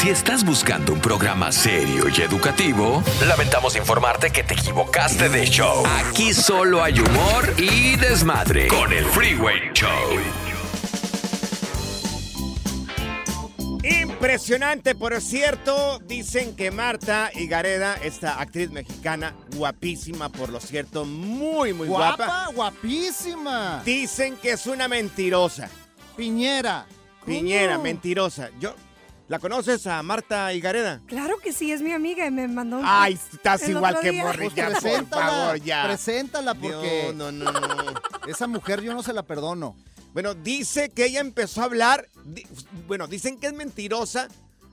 Si estás buscando un programa serio y educativo, lamentamos informarte que te equivocaste de show. Aquí solo hay humor y desmadre con el Freeway Show. Impresionante, por cierto, dicen que Marta Higareda, esta actriz mexicana, guapísima, por lo cierto, muy, muy guapa. Guapa, guapísima. Dicen que es una mentirosa. Piñera. Piñera, mentirosa. Yo, ¿La conoces a Marta Higareda? Claro que sí, es mi amiga y me mandó un. Ay, estás el igual que. Morris, Pues ya, por preséntala, favor, ya. Preséntala porque No, no, no, no. esa mujer yo no se la perdono. Bueno, dice que ella empezó a hablar, di- bueno, dicen que es mentirosa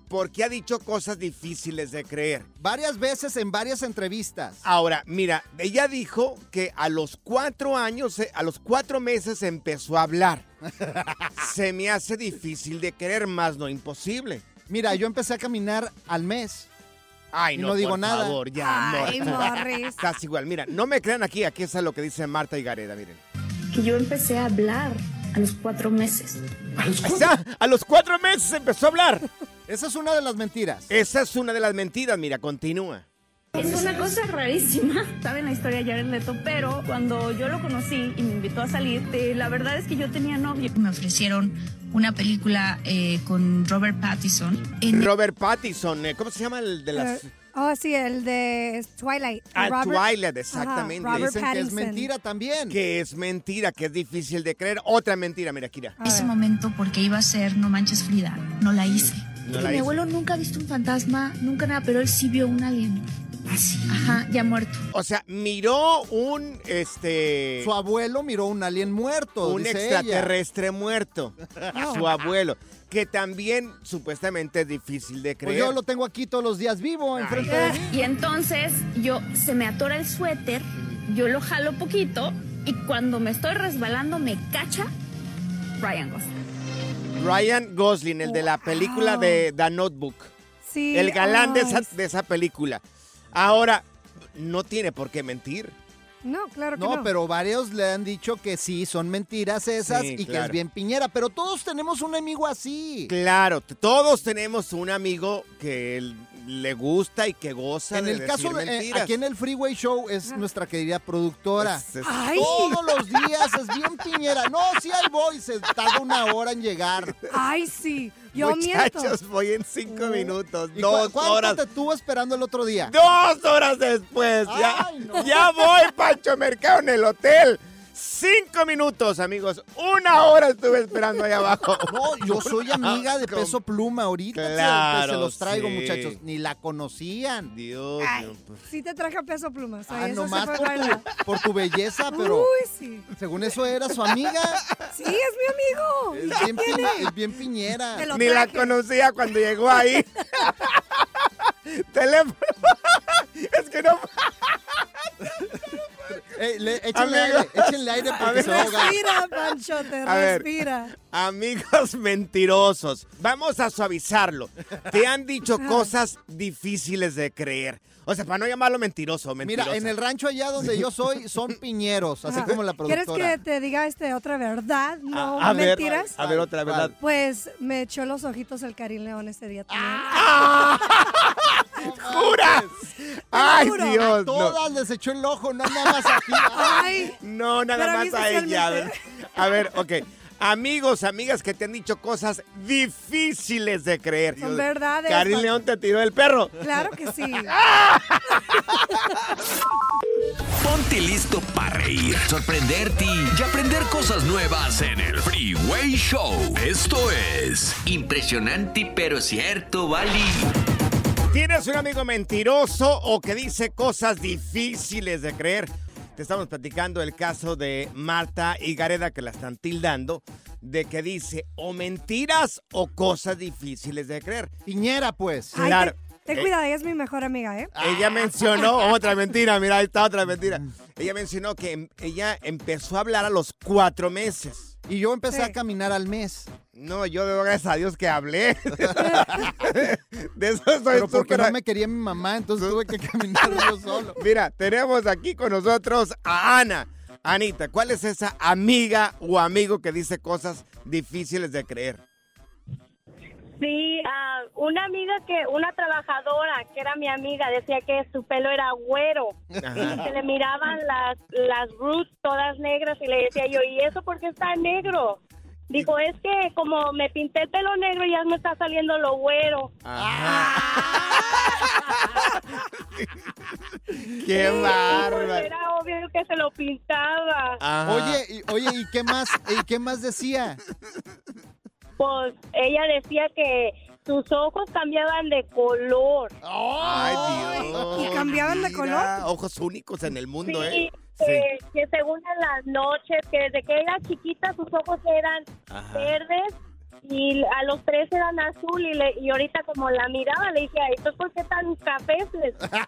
porque ha dicho cosas difíciles de creer. Varias veces en varias entrevistas. Ahora, mira, ella dijo que a los cuatro años, eh, a los cuatro meses empezó a hablar. Se me hace difícil de creer, más no imposible. Mira, yo empecé a caminar al mes. Ay, Y no, no digo por nada. favor, ya, Ay, amor. Morris. Estás igual. Mira, no me crean aquí, aquí está lo que dice Marta Higareda, miren. que yo empecé a hablar a los cuatro meses. O sea, a los cuatro meses empezó a hablar. Esa es una de las mentiras. Esa es una de las mentiras, mira, continúa. Es una cosa rarísima. Saben la historia de Jared Leto, pero cuando yo lo conocí y me invitó a salir, eh, la verdad es que yo tenía novio. Me ofrecieron una película eh, con Robert Pattinson. En Robert Pattinson, eh, ¿cómo se llama el de las... Eh, Oh, sí, el de Twilight. Ah, Robert- Twilight, exactamente. Ajá, Dicen que es mentira también. Que es mentira, que es difícil de creer. Otra mentira, mira, Kira. Ese momento, porque iba a ser No Manches Frida, no la hice. No la Mi abuelo nunca ha visto un fantasma, nunca nada, pero él sí vio un alien. Así. Ajá, ya muerto. O sea, miró un, este... Su abuelo miró un alien muerto. un dice extraterrestre muerto. Su abuelo. Que también supuestamente es difícil de ella. creer. Pues yo lo tengo aquí todos los días vivo enfrente de mí. Y entonces yo se me atora el suéter, yo lo jalo poquito y cuando me estoy resbalando me cacha Ryan Gosling. Ryan Gosling, el de la película de The Notebook. Sí, El galán de esa, de esa película. Ahora, no tiene por qué mentir. No, claro que No, no. pero varios le han dicho que sí, son mentiras esas Sí, y que claro. es bien piñera. Pero todos tenemos un amigo así. Claro, t- todos tenemos un amigo que l- le gusta y que goza En de el caso, de- eh, mentiras. aquí en el Freeway Show es nuestra querida productora. Es- es- Ay, Todos los días es bien piñera. No, sí, ahí voy. Se tarda una hora en llegar. ay, sí. Yo miento. Muchachos, voy en cinco minutos, ¿Y dos cu- cuánto horas. te estuvo esperando el otro día? Dos horas después. ya, Ay, no. ya voy, Pancho Mercado, en el hotel. Cinco minutos, amigos. Una hora estuve esperando ahí abajo. No, yo soy amiga de Peso Pluma ahorita. se- Claro, se, los traigo, sí. muchachos. Ni la conocían. Dios Ay, pues. sí te traje a peso plumas. Ah, Ay, eso nomás se fue por tu, por tu belleza, pero Uy, sí. según eso era su amiga. Sí, es mi amigo. ¿Y Es qué bien, tiene? pi- es bien piñera. Te lo Ni la conocía cuando llegó ahí. Teléfono. es que no. Eh, le- échenle Amigo. aire, échenle aire porque se va a ahogar. Respira, Pancho, te A ver. respira. Amigos mentirosos, vamos a suavizarlo. Te han dicho cosas difíciles de creer. O sea, para no llamarlo mentiroso, mentiroso. Mira, en el rancho allá donde yo soy son piñeros, así como la ¿Quieres productora. que te diga este otra verdad? No a ver, mentiras. a ver, otra verdad. Pues me echó los ojitos el Karim León ese día también. Ah. ¡Juras! ¡Ay, juro. Dios! No, Todas les echó el ojo, no nada más a ti. Ay, no nada más a ella. A ver, especialmente. a ver, ok. Amigos, amigas que te han dicho cosas difíciles de creer. Son verdades, Karim León te tiró el perro. claro que sí. Ponte listo para reír, sorprenderte y aprender cosas nuevas en el Freeway Show. Esto es impresionante pero cierto, Bali. ¿Tienes un amigo mentiroso o que dice cosas difíciles de creer? Te estamos platicando el caso de Marta y Gareda que la están tildando de que dice o mentiras o cosas difíciles de creer. Piñera, pues. Ay, Claro. Ten, ten cuidado, ella es mi mejor amiga, ¿eh? Ella mencionó otra mentira, mira, ahí está otra mentira. Ella mencionó que em- ella empezó a hablar a los cuatro meses. Y yo empecé Sí. a caminar al mes. No, yo doy gracias a Dios que hablé. De eso estoy Pero porque súper- no me quería mi mamá, entonces tuve que caminar yo solo. Mira, tenemos aquí con nosotros a Ana. Anita, ¿cuál es esa amiga o amigo que dice cosas difíciles de creer? Sí, ah, una amiga que, una trabajadora que era mi amiga, decía que su pelo era güero Ajá. y se le miraban las, las roots todas negras y le decía yo, ¿y eso por qué está negro? Dijo, es que como me pinté el pelo negro ya me está saliendo lo güero. ¡Qué Pues bárbaro! era obvio que se lo pintaba. Ajá. Oye, y, oye, ¿y qué más? ¿Y qué más decía? Pues ella decía que sus ojos cambiaban de color. ¡Ay, Dios! ¿Y cambiaban de color? Ojos únicos en el mundo, Sí, ¿eh? que, que según en las noches, que desde que era chiquita sus ojos eran Ajá. verdes y a los tres eran azul y, le, y ahorita como la miraba le dije, ay, ¿estos por qué tan cafés?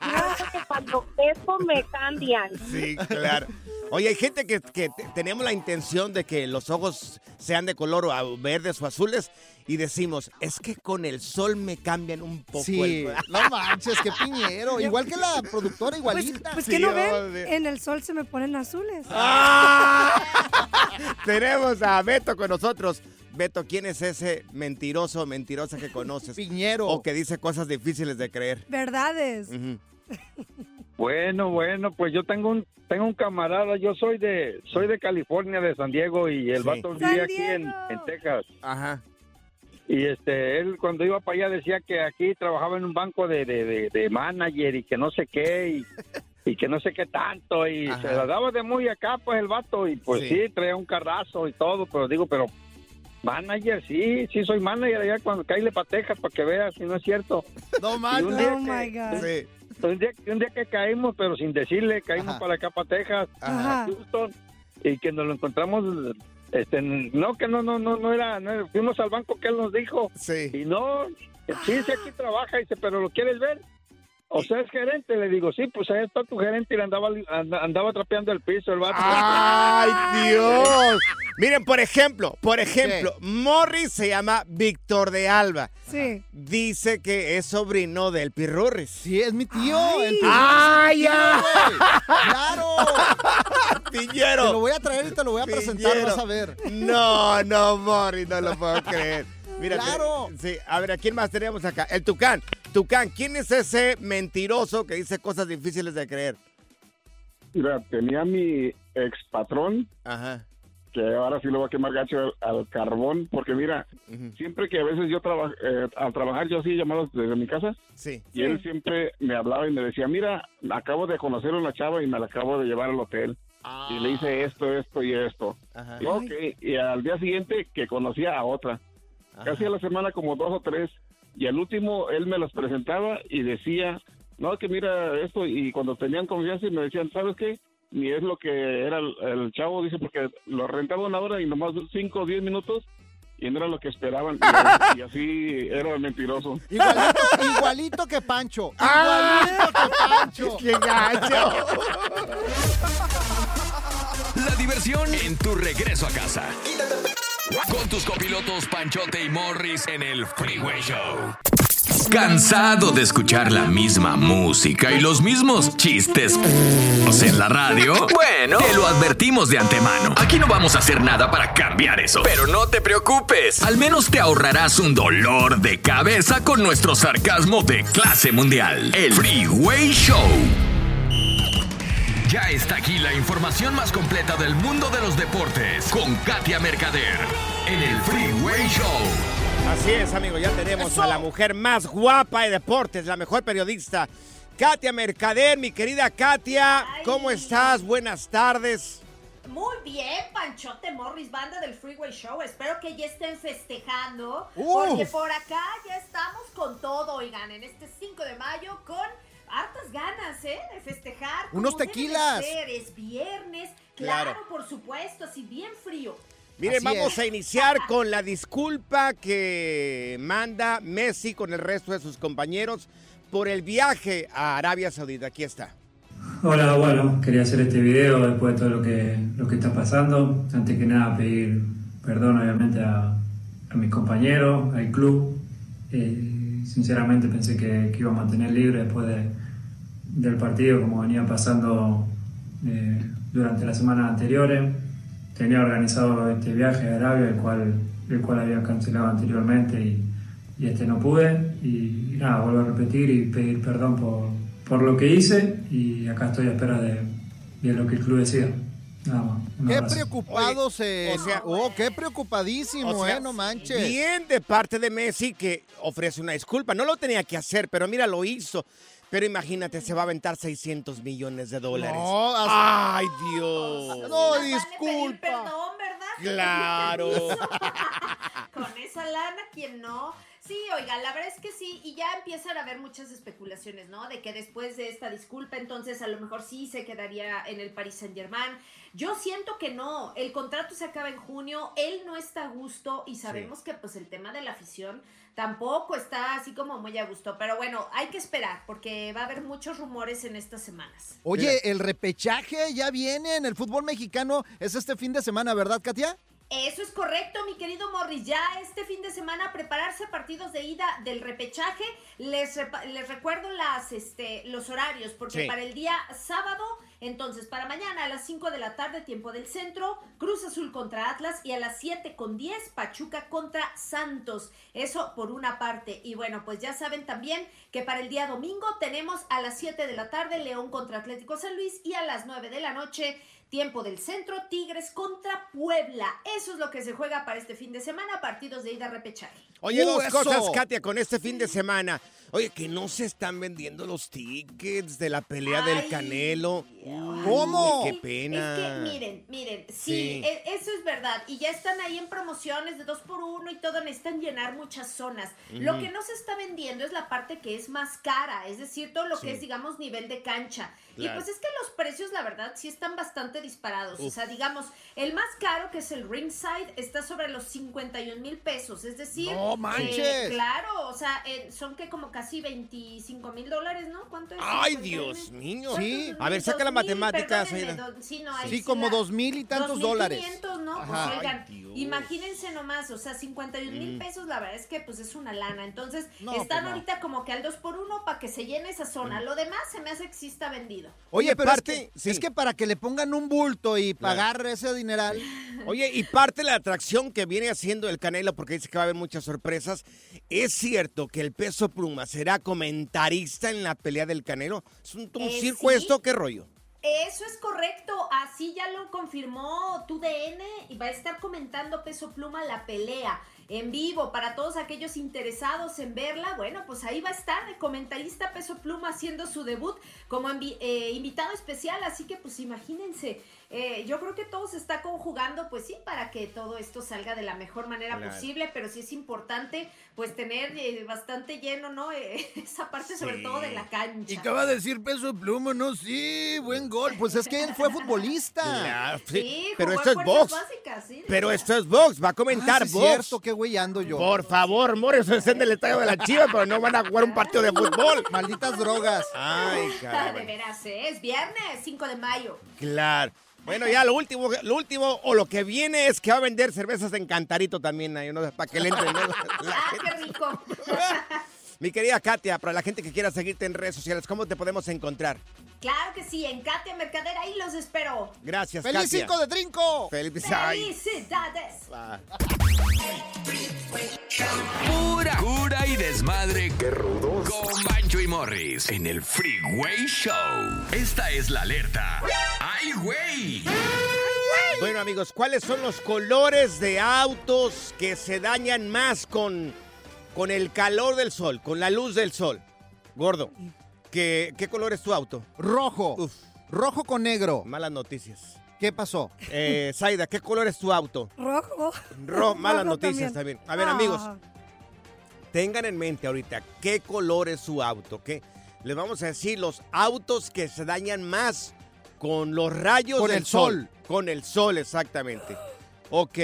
No, porque cuando pesco me cambian. Sí, claro. Oye, hay gente que, que te- tenemos la intención de que los ojos sean de color o a- verdes o azules y decimos, es que con el sol me cambian un poco Sí, el... no manches, qué piñero. Igual que la productora, Pues, igualita. pues Sí, que no ven, en el sol se me ponen azules. ¡Ah! Tenemos a Beto con nosotros. Beto, ¿quién es ese mentiroso o mentirosa que conoces? Piñero. O que dice cosas difíciles de creer. Verdades. Bueno, bueno, pues yo tengo un tengo un camarada, yo soy de soy de California, de San Diego y el Sí. vato vivía aquí en, en Texas Ajá. y este él cuando iba para allá decía que aquí trabajaba en un banco de, de, de- de manager y que no sé qué y, y que no sé qué tanto y Ajá. se la daba de muy acá pues el vato y pues Sí. sí, traía un carrazo y todo, pero digo, pero manager, sí, sí soy manager allá cuando caíle pa' Texas para que veas si no es cierto. No día Oh que- my God. Sí. un día, un día que caímos, pero sin decirle, caímos Ajá. para acá, para Texas, Ajá. a Houston, y que nos lo encontramos, este, no, que no, no, no, no era, no era- fuimos al banco que él nos dijo, Sí. y no, sí, sí, aquí trabaja, dice, pero ¿lo quieres ver? O sea, es gerente, le digo, sí, pues ahí está tu gerente y le andaba, anda- andaba trapeando el piso, el vato. ¡Ay, Dios! Miren, por ejemplo, por ejemplo, Morris se llama Víctor de Alba. Sí. Dice que es sobrino del Pirurris. Sí, es mi tío. Ay. el ¡Ay, ya! ¡Claro! Te lo voy a traer y te lo voy a presentar, vas a ver. No, no, Morris, no lo puedo creer. Mira, Claro. te- sí, a ver, ¿a quién más tenemos acá? El Tucán. Tucán, ¿quién es ese mentiroso que dice cosas difíciles de creer? Mira, tenía mi ex patrón, Ajá. que ahora sí lo voy a quemar gacho al, al carbón, porque mira, siempre que a veces yo traba- eh, al trabajar, yo hacía llamadas desde mi casa, Sí. y él siempre me hablaba y me decía, mira, acabo de conocer a una chava y me la acabo de llevar al hotel, y le hice esto, esto y esto. Ajá. Y, ok, y al día siguiente que conocía a otra, casi a la semana como dos o tres, y al último él me las presentaba y decía, no, que mira esto, y cuando tenían confianza y me decían, ¿sabes qué? Ni es lo que era el, el chavo, dice, porque lo rentaba una hora y nomás cinco o diez minutos, y no era lo que esperaban, y, y así era mentiroso. Igualito, igualito que Pancho. Ah. Igualito que Pancho. ¡Qué gacho! La diversión en tu regreso a casa. Con tus copilotos Panchote y Morris en el Freeway Show. ¿Cansado de escuchar la misma música y los mismos chistes en la radio? Bueno, te lo advertimos de antemano. Aquí no vamos a hacer nada para cambiar eso. Pero no te preocupes. Al menos te ahorrarás un dolor de cabeza con nuestro sarcasmo de clase mundial. El Freeway Show. Ya está aquí la información más completa del mundo de los deportes con Katia Mercader en el Freeway Show. Así es, amigo, ya tenemos a la mujer más guapa de deportes, la mejor periodista Katia Mercader, mi querida Katia, ¿cómo estás? Buenas tardes. Muy bien, Panchote Morris, banda del Freeway Show. Espero que ya estén festejando. Uf. Porque por acá ya estamos con todo, oigan, en este 5 de mayo con hartas ganas, ¿eh? De festejar. Unos tequilas. ser. Es viernes, Claro. claro, por supuesto, así bien frío. Miren, Así vamos es. a iniciar con la disculpa que manda Messi con el resto de sus compañeros por el viaje a Arabia Saudita. Aquí está. Hola, bueno, quería hacer este video después de todo lo que, lo que está pasando. Antes que nada, pedir perdón, obviamente, a, a mis compañeros, al club. Eh, sinceramente, pensé que, íbamos a tener libre después de- del partido, como venía pasando eh, durante las semanas anteriores. Tenía organizado este viaje a Arabia, el cual, el cual había cancelado anteriormente y, y este no pude. Y, nada, vuelvo a repetir y pedir perdón por, por lo que hice y acá estoy a espera de, de lo que el club decida. Nada más. Qué preocupado se... o sea- oh, qué preocupadísimo, O sea, eh, no manches. Bien de parte de Messi que ofrece una disculpa. No lo tenía que hacer, pero mira, lo hizo. Pero imagínate, se va a aventar 600 millones de dólares. No, hasta- ¡Ay, Dios! No, Más vale pedir disculpa. perdón, ¿verdad? Claro. Con esa lana, ¿quién no? Sí, oiga, la verdad es que sí, y ya empiezan a haber muchas especulaciones, ¿no? De que después de esta disculpa, entonces a lo mejor sí se quedaría en el Paris Saint Germain. Yo siento que no, el contrato se acaba en junio, él no está a gusto y sabemos que pues el tema de la afición tampoco está así como muy a gusto, pero bueno, hay que esperar porque va a haber muchos rumores en estas semanas. Oye, el repechaje ya viene en el fútbol mexicano. Es este fin de semana, ¿verdad, Katia? Eso es correcto, mi querido Morris. Ya este fin de semana prepararse partidos de ida del repechaje. Les, les recuerdo las, este, los horarios, porque Sí. para el día sábado, entonces para mañana a las 5 de la tarde, tiempo del centro, Cruz Azul contra Atlas y a las 7 con 10, Pachuca contra Santos. Eso por una parte. Y bueno, pues ya saben también que para el día domingo tenemos a las 7 de la tarde León contra Atlético San Luis y a las 9 de la noche Tiempo del centro, Tigres contra Puebla. Eso es lo que se juega para este fin de semana, partidos de ida repechaje. Oye, ¡Uh, dos eso! cosas, Katia, con este fin de semana. Oye, que no se están vendiendo los tickets de la pelea del Ay, Canelo. ¿Cómo? Qué pena. Es que miren, miren, sí, Sí. e- eso es verdad. Y ya están ahí en promociones de dos por uno y todo, necesitan llenar muchas zonas. Lo que no se está vendiendo es la parte que es más cara, es decir, todo lo Sí. que es, digamos, nivel de cancha. Y pues es que los precios, la verdad, sí están bastante disparados. O sea, digamos, el más caro, que es el ringside, está sobre los 51 mil pesos. Es decir, ¡No eh, manches! claro, o sea, eh, son que como casi 25 mil dólares, ¿no? ¿Cuánto es? Ay, 51,000? Dios mío. Sí. A ver, saca la matemática, sí, no, ahí Sí, como dos mil y tantos dólares. 2,500, ¿no? Pues, oigan, Ay, imagínense nomás, o sea, 51 mil Mm. pesos, la verdad es que pues es una lana. Entonces, No, están pues, no. ahorita como que al 2 por 1 para que se llene esa Mm. zona. Lo demás se me hace que sí está vendido. Oye, Oye, pero parte- es, que, sí. es que para que le pongan un bulto y pagar ese dineral. Oye, y parte de la atracción que viene haciendo el Canelo, porque dice que va a haber muchas sorpresas, ¿es cierto que el peso pluma será comentarista en la pelea del Canelo? ¿Es un, un Eh, circo sí. esto? ¿Qué rollo? Eso es correcto, así ya lo confirmó TUDN y va a estar comentando Peso Pluma la pelea en vivo para todos aquellos interesados en verla. Bueno, pues ahí va a estar el comentarista Peso Pluma haciendo su debut como eh, invitado especial, así que pues imagínense, eh, yo creo que todo se está conjugando, pues sí, para que todo esto salga de la mejor manera Claro. posible, pero sí es importante pues tener eh, bastante lleno, ¿no? Eh, esa parte sobre todo de la cancha. Y acaba de decir peso pluma, ¿no? Sí, buen gol. Pues es que él fue futbolista. Claro, sí, Sí, pero esto en es box. básicas, sí, Pero esto es box, va a comentar Ah, sí, box. cierto, qué güey ando yo. Por favor, Morris, es en el estadio de la Chivas, pero no van a jugar un partido de fútbol. Malditas drogas. Ay, de caramba. veras, ¿eh? es viernes 5 de mayo. Claro. Bueno, ya lo último, lo último o lo que viene es que va a vender cervezas en Cantarito también, ahí, ¿no? para que le entren. ¿no? Ah, qué rico. Mi querida Katia, para la gente que quiera seguirte en redes sociales, ¿cómo te podemos encontrar? claro que sí, en Katia Mercader, ahí los espero. Gracias, ¡Feliz Katia. 5 de trinco! Feliz ay. ¡Felicidades! Ah. Pura cura y desmadre. Qué rudos. Con Bancho y Morris en el Freeway Show. Esta es la alerta. ¡Ay, güey! Bueno, amigos, ¿cuáles son los colores de autos que se dañan más con, con el calor del sol, con la luz del sol? Gordo. ¿Qué, qué color es tu auto? Rojo. Uf, Rojo con negro. malas noticias. ¿Qué pasó? Eh, Zaida, ¿qué color es tu auto? Rojo. Ro- malas Rojo noticias también. también. A ver, Ah. amigos, tengan en mente ahorita qué color es su auto, ¿ok? Les vamos a decir los autos que se dañan más con los rayos Con del el sol. Con el sol, exactamente. Ok.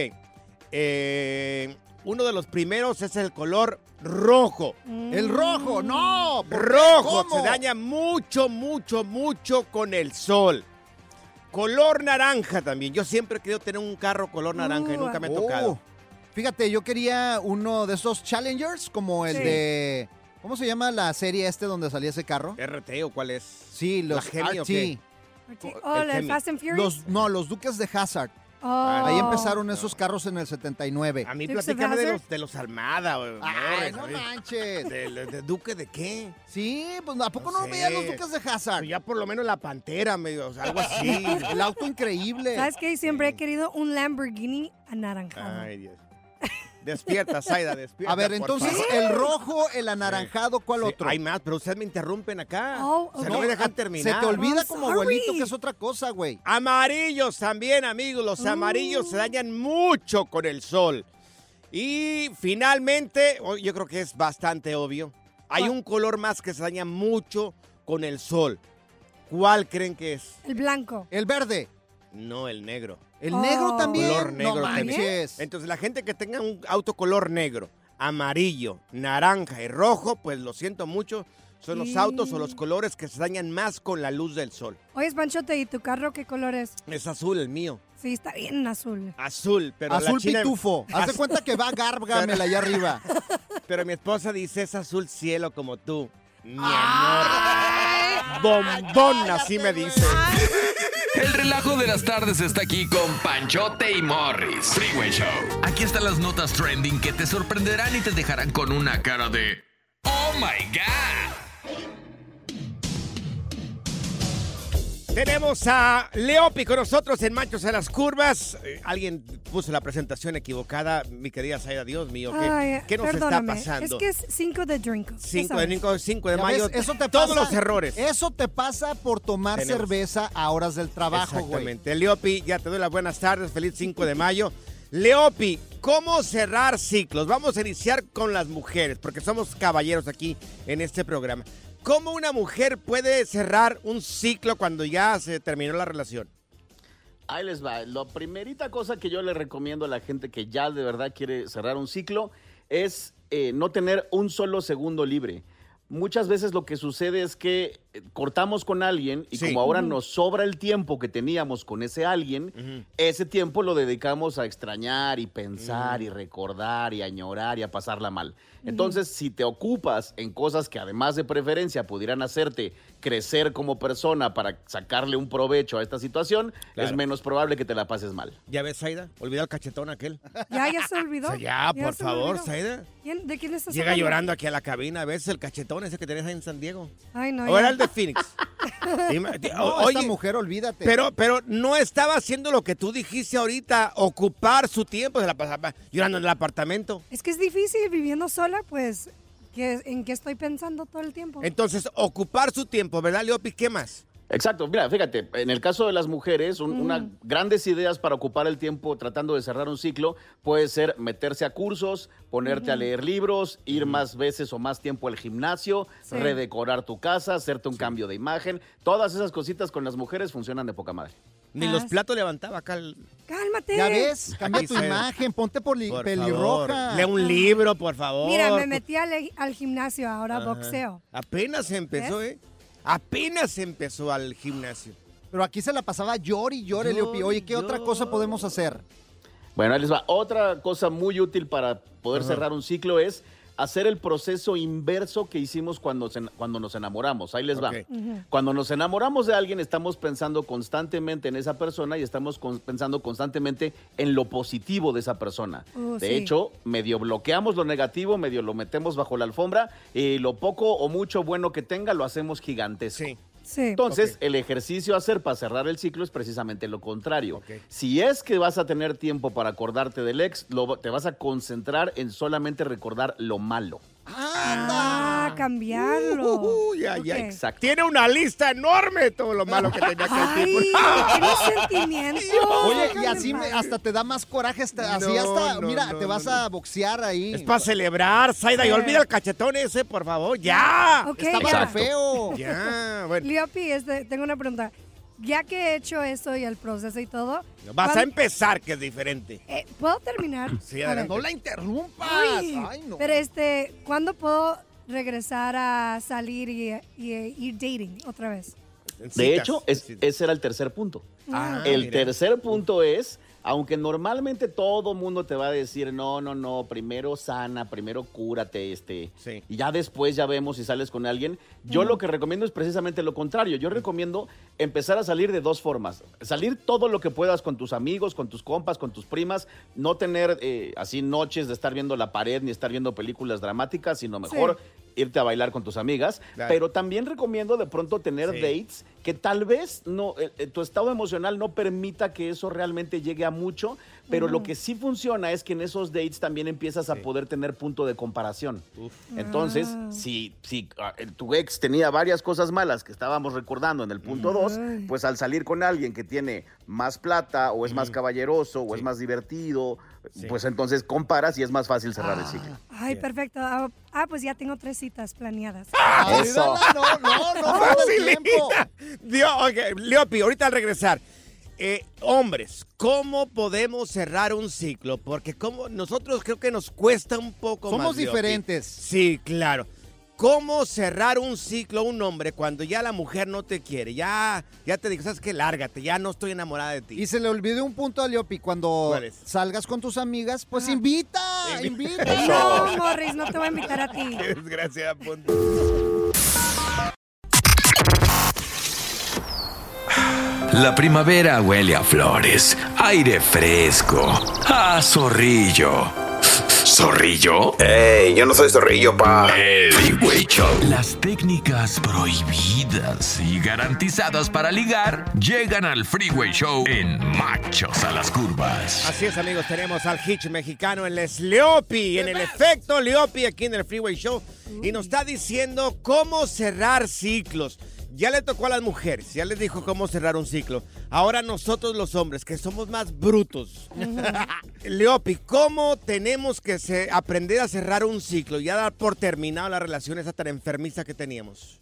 Eh, uno de los primeros es el color rojo. El rojo, no. ¿por qué? Rojo, ¿Cómo? se daña mucho, mucho, mucho con el sol. Color naranja también. Yo siempre he querido tener un carro color naranja y Uh, nunca me ha Oh, tocado. Fíjate, yo quería uno de esos Challengers, como el Sí. de. ¿Cómo se llama la serie este donde salía ese carro? ¿RT o cuál es? Sí, los ¿La Gemi o RT. qué? Oh, el. Fast and Furious. Los, no, los Duques de Hazard. Oh. Ahí empezaron esos carros en el 79. A mí platícame de los, de los Almada. Ay, no manches. ¿De, de- de Duque de qué? Sí, pues ¿a poco No no, sé. veías los Duques de Hazard? Pues ya por lo menos la pantera, medio, o sea, algo así. El auto increíble. ¿Sabes qué? Siempre he querido un Lamborghini anaranjado. Ay, Dios. Despierta, Zaida, despierta. A ver, entonces favor. el rojo, el anaranjado, ¿cuál Sí, otro? Hay más, pero ustedes me interrumpen acá. Oh, o sea, ok. no me dejan Se terminar. te olvida I'm como sorry. abuelito que es otra cosa, güey. Amarillos también, amigos. Los amarillos se dañan mucho con el sol. Y finalmente, oh, yo creo que es bastante obvio. Hay un color más que se daña mucho con el sol. ¿Cuál creen que es? El blanco. El verde. No, el negro. El Oh. negro también. Color negro no también. manches. Entonces, la gente que tenga un auto color negro, amarillo, naranja y rojo, pues lo siento mucho. Son los autos o los colores que se dañan más con la luz del sol. Oye, Panchote, ¿y tu carro qué color es? Es azul el mío. Sí, está bien azul. Azul, pero la Azul china- pitufo. Haz de Az- cuenta que va Gargamel allá arriba. Pero mi esposa dice es azul cielo como tú. Mi amor. Bombón, así me dice. El relajo de las tardes está aquí con Panchote y Morris. Freeway Show. Aquí están las notas trending que te sorprenderán y te dejarán con una cara de Oh my God. Tenemos a Leopi con nosotros en Machos a las Curvas. Eh, alguien puso la presentación equivocada. Mi querida Saida, Dios mío, ¿qué, Ay, qué nos perdóname. está pasando? Es que es 5 de drink. 5 de, cinco- cinco de Ya mayo. ves, eso te todos pasa- los errores. Eso te pasa por tomar Tenemos. cerveza a horas del trabajo, güey. Exactamente. Leopi, ya te doy las buenas tardes. Feliz 5 de mayo. Leopi, ¿cómo cerrar ciclos? Vamos a iniciar con las mujeres, porque somos caballeros aquí en este programa. ¿Cómo una mujer puede cerrar un ciclo cuando ya se terminó la relación? Ahí les va. La primerita cosa que yo le recomiendo a la gente que ya de verdad quiere cerrar un ciclo es eh, no tener un solo segundo libre. Muchas veces lo que sucede es que cortamos con alguien y Sí. como ahora nos sobra el tiempo que teníamos con ese alguien, ese tiempo lo dedicamos a extrañar y pensar y recordar y añorar y a pasarla mal. Entonces, si te ocupas en cosas que además de preferencia pudieran hacerte crecer como persona para sacarle un provecho a esta situación, Claro. es menos probable que te la pases mal. ¿Ya ves, Saida? Olvidó el cachetón aquel. ¿Ya, ya se olvidó? O sea, ya, por se favor. Saida. ¿Quién- ¿De quién estás Llega hablando? llorando aquí a la cabina. ¿Ves el cachetón ese que tenés ahí en San Diego? Ay, no. ¿O ya. era el de Phoenix? Di- No, oye, esta mujer, olvídate. Pero, pero no estaba haciendo lo que tú dijiste ahorita, ocupar su tiempo, se la pasaba llorando en el apartamento. Es que es difícil viviendo sola, pues, ¿qué- ¿en qué estoy pensando todo el tiempo? Entonces, ocupar su tiempo, ¿verdad, Leopi? ¿Qué más? Exacto, mira, fíjate, en el caso de las mujeres, un- una grandes ideas para ocupar el tiempo tratando de cerrar un ciclo puede ser meterse a cursos, ponerte a leer libros, ir más veces o más tiempo al gimnasio, Sí. redecorar tu casa, hacerte un cambio de imagen. Todas esas cositas con las mujeres funcionan de poca madre. Ni Ah, los platos levantaba el- Cálmate. Ya ves, cambia Aquí tu imagen, ponte por Por pelirroja. favor, Lee un libro, por favor. Mira, me metí al, al gimnasio, ahora Ajá. boxeo. Apenas empezó, ¿eh? Apenas empezó al gimnasio. Pero aquí se la pasaba llori y llore, Leopi. Oye, ¿qué otra cosa podemos hacer? Bueno, ahí les va. Otra cosa muy útil para poder Ajá. cerrar un ciclo es hacer el proceso inverso que hicimos cuando, se- cuando nos enamoramos. Ahí les va. Cuando nos enamoramos de alguien, estamos pensando constantemente en esa persona y estamos con- pensando constantemente en lo positivo de esa persona. Oh, de sí. hecho, medio bloqueamos lo negativo, medio lo metemos bajo la alfombra y lo poco o mucho bueno que tenga lo hacemos gigantesco. Sí. Sí. Entonces, el ejercicio a hacer para cerrar el ciclo es precisamente lo contrario. Si es que vas a tener tiempo para acordarte del ex, lo- te vas a concentrar en solamente recordar lo malo. Ah, cambiarlo. Uh, ya, ya. Ok. Exacto. Tiene una lista enorme de todo lo malo que tenía que Ay, tiene sentimientos. Oye, y así me- hasta te da más coraje, hasta, así hasta, no, mira, no, te vas no, a boxear ahí. Es para celebrar, Zaida. Y Sí. olvida el cachetón ese, por favor. ¡Ya! Ok, Estaba ya. feo. Ya, bueno. Leopi, este, tengo una pregunta. Ya que he hecho eso y el proceso y todo, Vas a ¿cuándo- empezar, que es diferente. eh, ¿puedo terminar? Sí, A ver. adelante. No la interrumpas. Ay, Ay, no. Pero este, ¿cuándo puedo regresar a salir y, y- y ir dating otra vez? En De citas. hecho, es- ese era el tercer punto. Ah, el mira. tercer punto es, aunque normalmente todo mundo te va a decir, no, no, no, primero sana, primero cúrate, este, Sí. y ya después ya vemos si sales con alguien. Yo lo que recomiendo es precisamente lo contrario. Yo recomiendo empezar a salir de dos formas. Salir todo lo que puedas con tus amigos, con tus compas, con tus primas, no tener eh, así noches de estar viendo la pared ni estar viendo películas dramáticas, sino mejor irte a bailar con tus amigas. Claro. Pero también recomiendo de pronto tener Sí. dates que tal vez no, eh, eh, tu estado emocional no permita que eso realmente llegue a mucho, pero lo que sí funciona es que en esos dates también empiezas a poder tener punto de comparación. Entonces, Ah. si, si eh, tu ex tenía varias cosas malas que estábamos recordando en el punto 2, Ay. pues al salir con alguien que tiene más plata o es más caballeroso o es más divertido, Sí. pues entonces comparas y es más fácil cerrar el ciclo. Ay, perfecto. Ah, ah, pues ya tengo tres citas planeadas. Eso. Dala, No, no, no, no, el tiempo. Dio, ok, Leopi, ahorita al regresar. Eh, hombres, ¿cómo podemos cerrar un ciclo? Porque como nosotros creo que nos cuesta un poco más. Somos Leopi. diferentes. Sí, claro. ¿Cómo cerrar un ciclo a un hombre cuando ya la mujer no te quiere? Ya, ya te digo, ¿sabes qué? Lárgate, ya no estoy enamorada de ti. Y se le olvidó un punto a Leopi. Cuando salgas con tus amigas, pues invita, invita. No, Morris, no te voy a invitar a ti. Qué desgracia, punto. La primavera huele a flores, aire fresco, a zorrillo. ¿Zorrillo? ¡Ey! Yo no soy zorrillo, pa. El Freeway Show. Las técnicas prohibidas y garantizadas para ligar llegan al Freeway Show en Machos a las Curvas. Así es, amigos, tenemos al hitch mexicano, el es Leopi, en el efecto Leopi aquí en el Freeway Show, y nos está diciendo cómo cerrar ciclos. Ya le tocó a las mujeres, ya les dijo cómo cerrar un ciclo. Ahora nosotros los hombres, que somos más brutos. Leopi, ¿cómo tenemos que se- aprender a cerrar un ciclo y a dar por terminado la relación esa tan enfermiza que teníamos?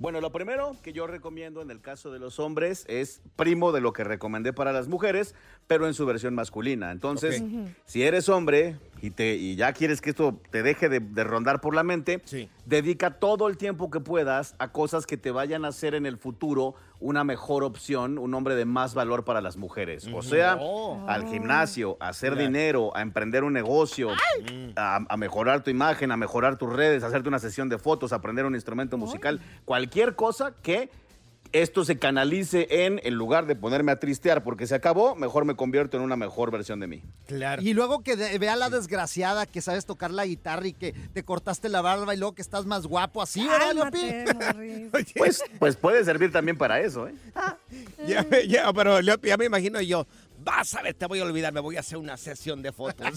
Bueno, lo primero que yo recomiendo en el caso de los hombres es primo de lo que recomendé para las mujeres, pero en su versión masculina. Entonces, si eres hombre y, te, y ya quieres que esto te deje de, de rondar por la mente, Sí. dedica todo el tiempo que puedas a cosas que te vayan a hacer en el futuro una mejor opción, un hombre de más valor para las mujeres. O sea, Oh. al gimnasio, a hacer dinero, a emprender un negocio, a, a mejorar tu imagen, a mejorar tus redes, a hacerte una sesión de fotos, a aprender un instrumento musical, cualquier cosa que esto se canalice en, en lugar de ponerme a tristear porque se acabó, mejor me convierto en una mejor versión de mí. Claro. Y luego que de- vea a la desgraciada que sabes tocar la guitarra y que te cortaste la barba y luego que estás más guapo así, ¿verdad, Leopi? Pues, pues puede servir también para eso, ¿eh? Ya, me- ya, pero Leopi, ya me imagino yo. Vas a ver, te voy a olvidar, me voy a hacer una sesión de fotos.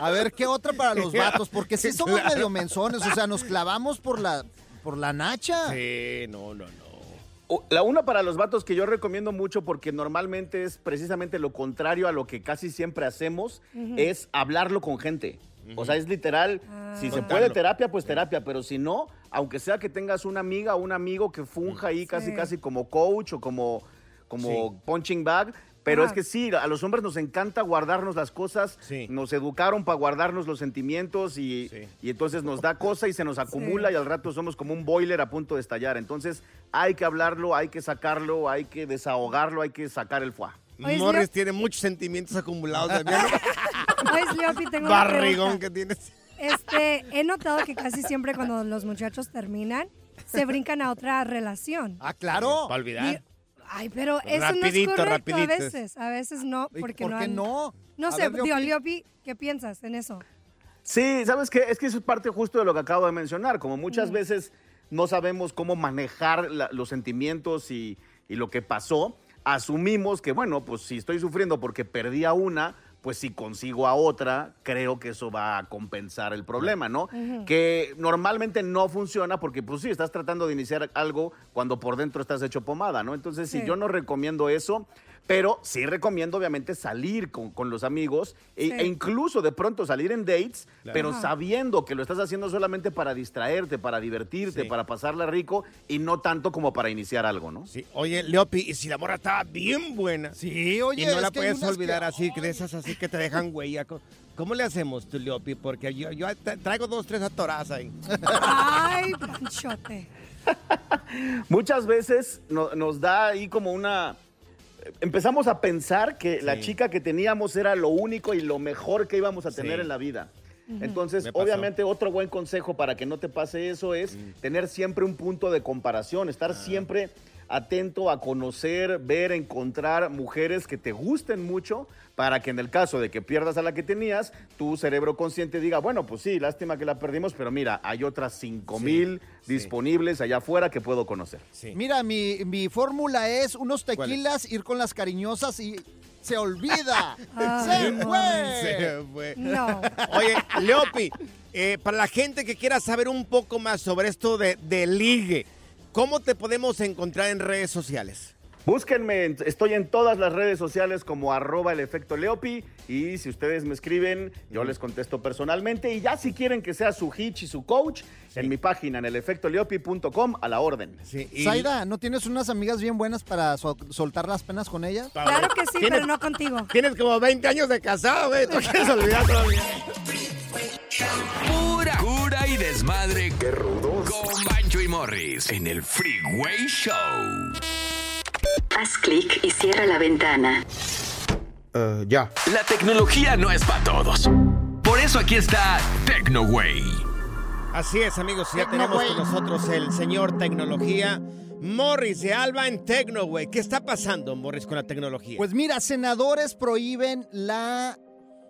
A ver, ¿qué otra para los vatos? Porque sí somos Claro. medio menzones, o sea, nos clavamos por la, por la nacha. Sí, no, no, no. La una para los vatos que yo recomiendo mucho porque normalmente es precisamente lo contrario a lo que casi siempre hacemos, es hablarlo con gente. O sea, es literal, si se puede terapia, pues terapia, pero si no, aunque sea que tengas una amiga o un amigo que funja ahí casi Sí. casi como coach o como, como Sí. punching bag, pero Ah. es que sí, a los hombres nos encanta guardarnos las cosas, Sí. nos educaron para guardarnos los sentimientos y, Sí. y entonces nos da cosa y se nos acumula y al rato somos como un boiler a punto de estallar. Entonces hay que hablarlo, hay que sacarlo, hay que desahogarlo, hay que sacar el fuá. Oye, Morris Leo- tiene muchos sentimientos acumulados. también. Oye, Leopi, tengo una Barrigón que tienes. Este, he notado que casi siempre cuando los muchachos terminan, se brincan a otra relación. Ah, claro. Para olvidar. Ay, pero eso no es Rapidito, correcto rapidito. a veces. A veces no, ¿Y porque ¿Por no qué han- no? No A sé, ver. Leopi, ¿qué piensas en eso? Sí, ¿sabes qué? Es que eso es parte justo de lo que acabo de mencionar. Como muchas veces no sabemos cómo manejar la- los sentimientos y, y lo que pasó, asumimos que, bueno, pues si estoy sufriendo porque perdí a una, pues si consigo a otra, creo que eso va a compensar el problema, ¿no? Que normalmente no funciona porque, pues sí, estás tratando de iniciar algo cuando por dentro estás hecho pomada, ¿no? Entonces, sí, Sí. yo no recomiendo eso, pero sí recomiendo, obviamente, salir con, con los amigos e, Sí. e incluso de pronto salir en dates, Claro. pero Ajá. sabiendo que lo estás haciendo solamente para distraerte, para divertirte, para pasarla rico y no tanto como para iniciar algo, ¿no? Sí. Oye, Leopi, y si la morra estaba bien buena. Sí, oye, Y no es la que puedes olvidar que- así, que de esas así que te dejan huella. ¿Cómo- ¿Cómo le hacemos tú, Leopi? Porque yo, yo tra- traigo dos, tres atoradas ahí. Ay, Panchote. Muchas veces no- nos da ahí como una... Empezamos a pensar que la chica que teníamos era lo único y lo mejor que íbamos a tener Sí. en la vida. Entonces, obviamente, otro buen consejo para que no te pase eso es tener siempre un punto de comparación, estar Ah. siempre atento a conocer, ver, encontrar mujeres que te gusten mucho para que en el caso de que pierdas a la que tenías, tu cerebro consciente diga, bueno, pues sí, lástima que la perdimos, pero mira, hay otras cinco mil disponibles allá afuera que puedo conocer. Mira, mi, mi fórmula es unos tequilas, ir con las cariñosas y se olvida. Ay, ¡Se fue! Se fue. No. Oye, Leopi, eh, para la gente que quiera saber un poco más sobre esto de, de ligue, ¿cómo te podemos encontrar en redes sociales? Búsquenme, en- estoy en todas las redes sociales como arroba el efecto Leopi y si ustedes me escriben, yo les contesto personalmente y ya si quieren que sea su hitch y su coach, en mi página en elefectoleopi.com a la orden. Zaida, ¿no tienes unas amigas bien buenas para sol- soltar las penas con ellas? Claro que sí, pero no contigo. Tienes como 20 años de casado, güey. ¿Tú quieres olvidar todavía? Pura cura y desmadre. Qué rudos. Con Bancho y Morris en el Freeway Show. Haz clic y cierra la ventana. ya. La tecnología no es para todos. Por eso aquí está TecnoWay. Así es, amigos, ya tenemos con nosotros el señor tecnología, Morris de Alba en Tecnoway. ¿Qué está pasando, Morris, con la tecnología? Pues mira, senadores prohíben la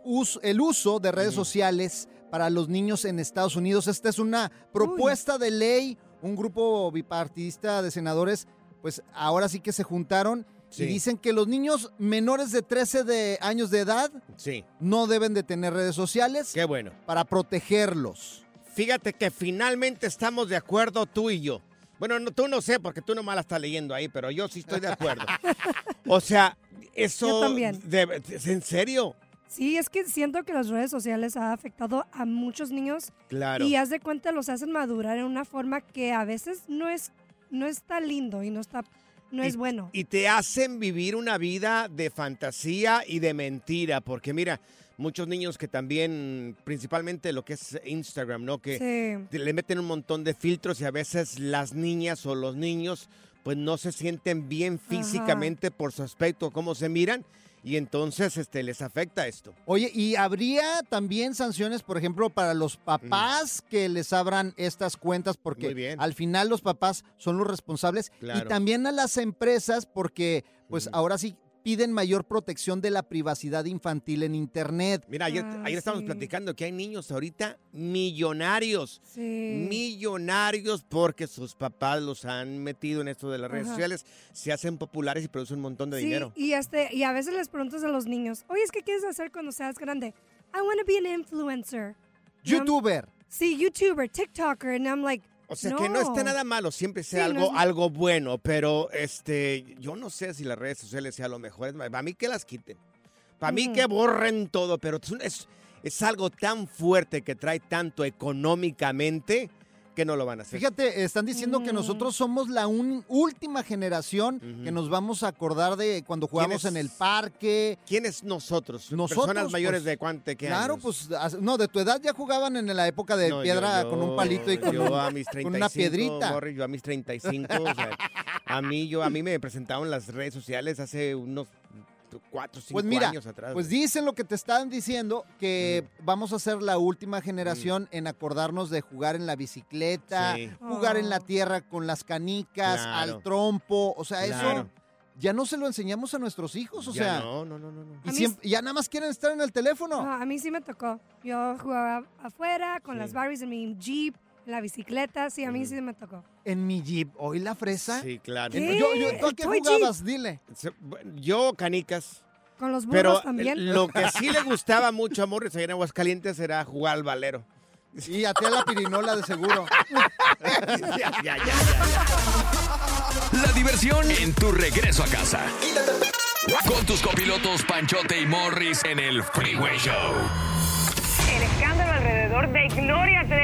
us- el uso de redes sociales para los niños en Estados Unidos. Esta es una propuesta de ley. Un grupo bipartidista de senadores, pues ahora sí que se juntaron Sí. y dicen que los niños menores de 13 de años de edad Sí. no deben de tener redes sociales. Qué bueno. Para protegerlos. Fíjate que finalmente estamos de acuerdo tú y yo. Bueno, no, tú no sé, porque tú nomás la estás leyendo ahí, pero yo sí estoy de acuerdo. o sea, eso... Yo también. debe- ¿Es en serio? Sí, es que siento que las redes sociales han afectado a muchos niños Claro. y haz de cuenta los hacen madurar en una forma que a veces no es no está lindo y no está no es bueno. Y te hacen vivir una vida de fantasía y de mentira, porque mira, muchos niños que también, principalmente lo que es Instagram, ¿no? Que Sí. le meten un montón de filtros y a veces las niñas o los niños pues no se sienten bien físicamente por su aspecto, cómo se miran, y entonces este, les afecta esto. Oye, y habría también sanciones, por ejemplo, para los papás que les abran estas cuentas, porque bien. al final los papás son los responsables. Claro. Y también a las empresas, porque pues ahora sí piden mayor protección de la privacidad infantil en Internet. Mira, ayer, Ah, ayer estábamos platicando que hay niños ahorita millonarios. Sí. Millonarios porque sus papás los han metido en esto de las redes sociales, se hacen populares y producen un montón de Sí, dinero. y este y a veces les preguntas a los niños, "Oye, ¿qué quieres hacer cuando seas grande?" I want to be an influencer. YouTuber. Sí, YouTuber, TikToker, and I'm like, O sea que no está nada malo, siempre sea Sí, no algo, es- algo bueno, pero este, yo no sé si las redes sociales sea lo mejor. Para mí que las quiten. Para mí que borren todo, pero es, es algo tan fuerte que trae tanto económicamente que no lo van a hacer. Fíjate, están diciendo Mm. que nosotros somos la un- última generación que nos vamos a acordar de cuando jugamos ¿Quién en el parque. ¿Quiénes nosotros? Nosotros, Personas mayores pues, de cuánto, qué Claro, años? pues, no, de tu edad ya jugaban en la época de No, piedra yo- con un palito y con, yo un- a mis con 35, una piedrita. Yo a mis 35, o sea, a mí yo a mí me presentaron en las redes sociales hace unos 4 o 5 Pues mira, años atrás. pues dicen lo que te están diciendo, que vamos a ser la última generación en acordarnos de jugar en la bicicleta, Sí. jugar en la tierra con las canicas, Claro. al trompo, o sea, eso ya no se lo enseñamos a nuestros hijos, o Ya sea, no, no, no, no, no. y siempre- ya nada más quieren estar en el teléfono. No, a mí sí me tocó. Yo jugaba afuera con Sí. las Barbies en mi Jeep, en la bicicleta, sí, a mí sí me tocó. En mi Jeep, hoy la fresa. Sí, claro. En- Yo, yo- ¿Tú a qué jugabas? Dile. Yo canicas, Con los burros Pero también. lo que sí le gustaba mucho a Morris allá en Aguascalientes era jugar al valero. Y a ti a la pirinola de seguro. ya, ya, ya. La diversión en tu regreso a casa. Con tus copilotos Panchote y Morris en el Freeway Show. El escándalo alrededor de Gloria Trevi